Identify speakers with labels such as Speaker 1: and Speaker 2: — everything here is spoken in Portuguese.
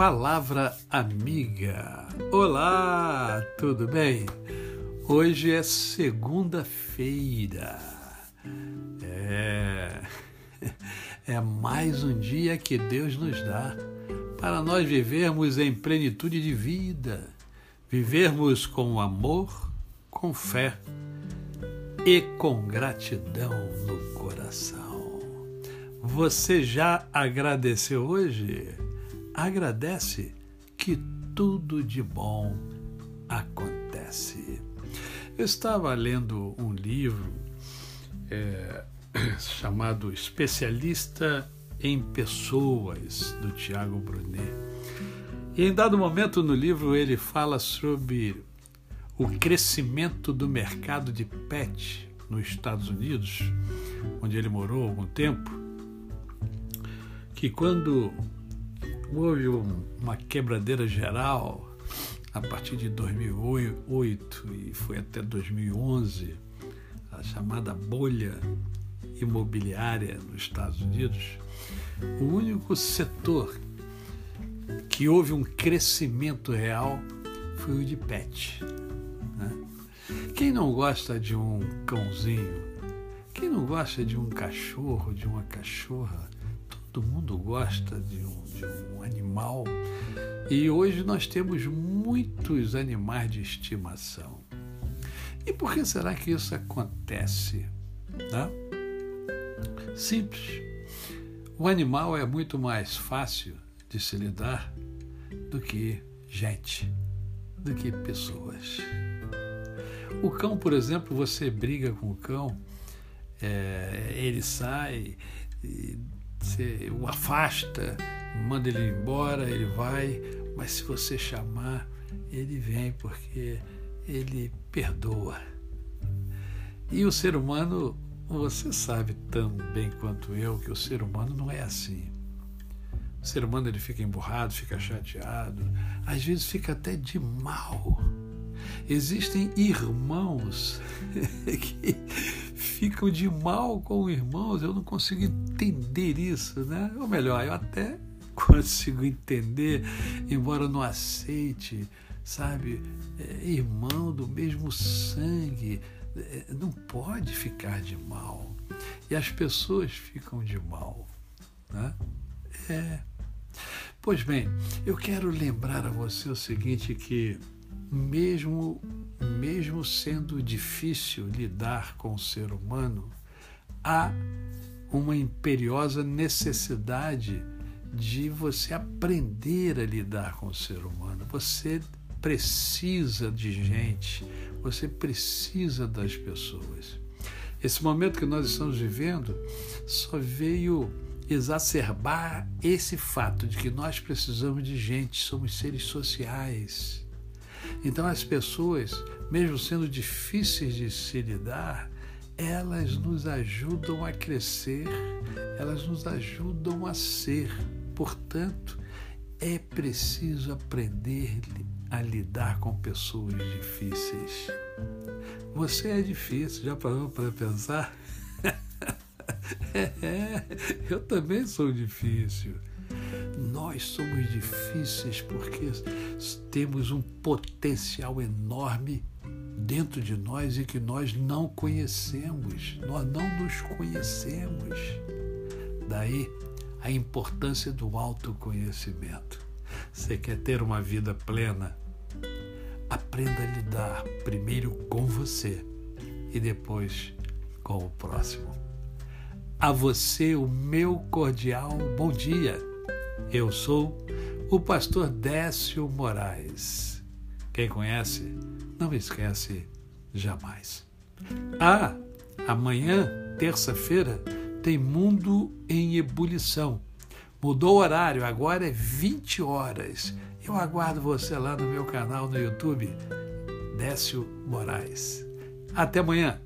Speaker 1: Palavra Amiga. Olá, tudo bem? Hoje é segunda-feira. É... é mais um dia que Deus nos dá para nós vivermos em plenitude de vida, vivermos com amor, com fé e com gratidão no coração. Você já agradeceu hoje? Agradece que tudo de bom acontece. Eu estava lendo um livro é, chamado Especialista em Pessoas, do Tiago Brunet. E em dado momento no livro ele fala sobre o crescimento do mercado de pet nos Estados Unidos, onde ele morou algum tempo, que quando houve uma quebradeira geral a partir de 2008 e foi até 2011, a chamada bolha imobiliária nos Estados Unidos, o único setor que houve um crescimento real foi o de pet. Né? Quem não gosta de um cãozinho? Quem não gosta de um cachorro, de uma cachorra? Todo mundo gosta de um, de um animal. E hoje nós temos muitos animais de estimação. E por que será que isso acontece? Né? Simples. O animal é muito mais fácil de se lidar do que gente, do que pessoas. O cão, por exemplo, você briga com o cão, é, ele sai, você o afasta, manda ele embora, ele vai, mas se você chamar, ele vem porque ele perdoa. E o ser humano, você sabe tão bem quanto eu que o ser humano não é assim. O ser humano ele fica emburrado, fica chateado, às vezes fica até de mal. Existem irmãos que ficam de mal com irmãos, eu não consigo entender isso, né? Ou melhor, eu até consigo entender, embora não aceite, sabe? É, irmão do mesmo sangue, é, não pode ficar de mal. E as pessoas ficam de mal, né? É. Pois bem, eu quero lembrar a você o seguinte que mesmo mesmo sendo difícil lidar com o ser humano, há uma imperiosa necessidade de você aprender a lidar com o ser humano. Você precisa de gente, você precisa das pessoas. Esse momento que nós estamos vivendo só veio exacerbar esse fato de que nós precisamos de gente, somos seres sociais. Então, as pessoas, mesmo sendo difíceis de se lidar, elas nos ajudam a crescer, elas nos ajudam a ser. Portanto, é preciso aprender a lidar com pessoas difíceis. Você é difícil, já parou para pensar? é, eu também sou difícil. Nós somos difíceis porque temos um potencial enorme dentro de nós e que nós não conhecemos. Nós não nos conhecemos. Daí a importância do autoconhecimento. Você quer ter uma vida plena? Aprenda a lidar primeiro com você e depois com o próximo. A você o meu cordial bom dia. Eu sou o pastor Décio Moraes. Quem conhece, não esquece jamais. Ah, amanhã, terça-feira, tem Mundo em Ebulição. Mudou o horário, agora é 20 horas. Eu aguardo você lá no meu canal no YouTube, Décio Moraes. Até amanhã.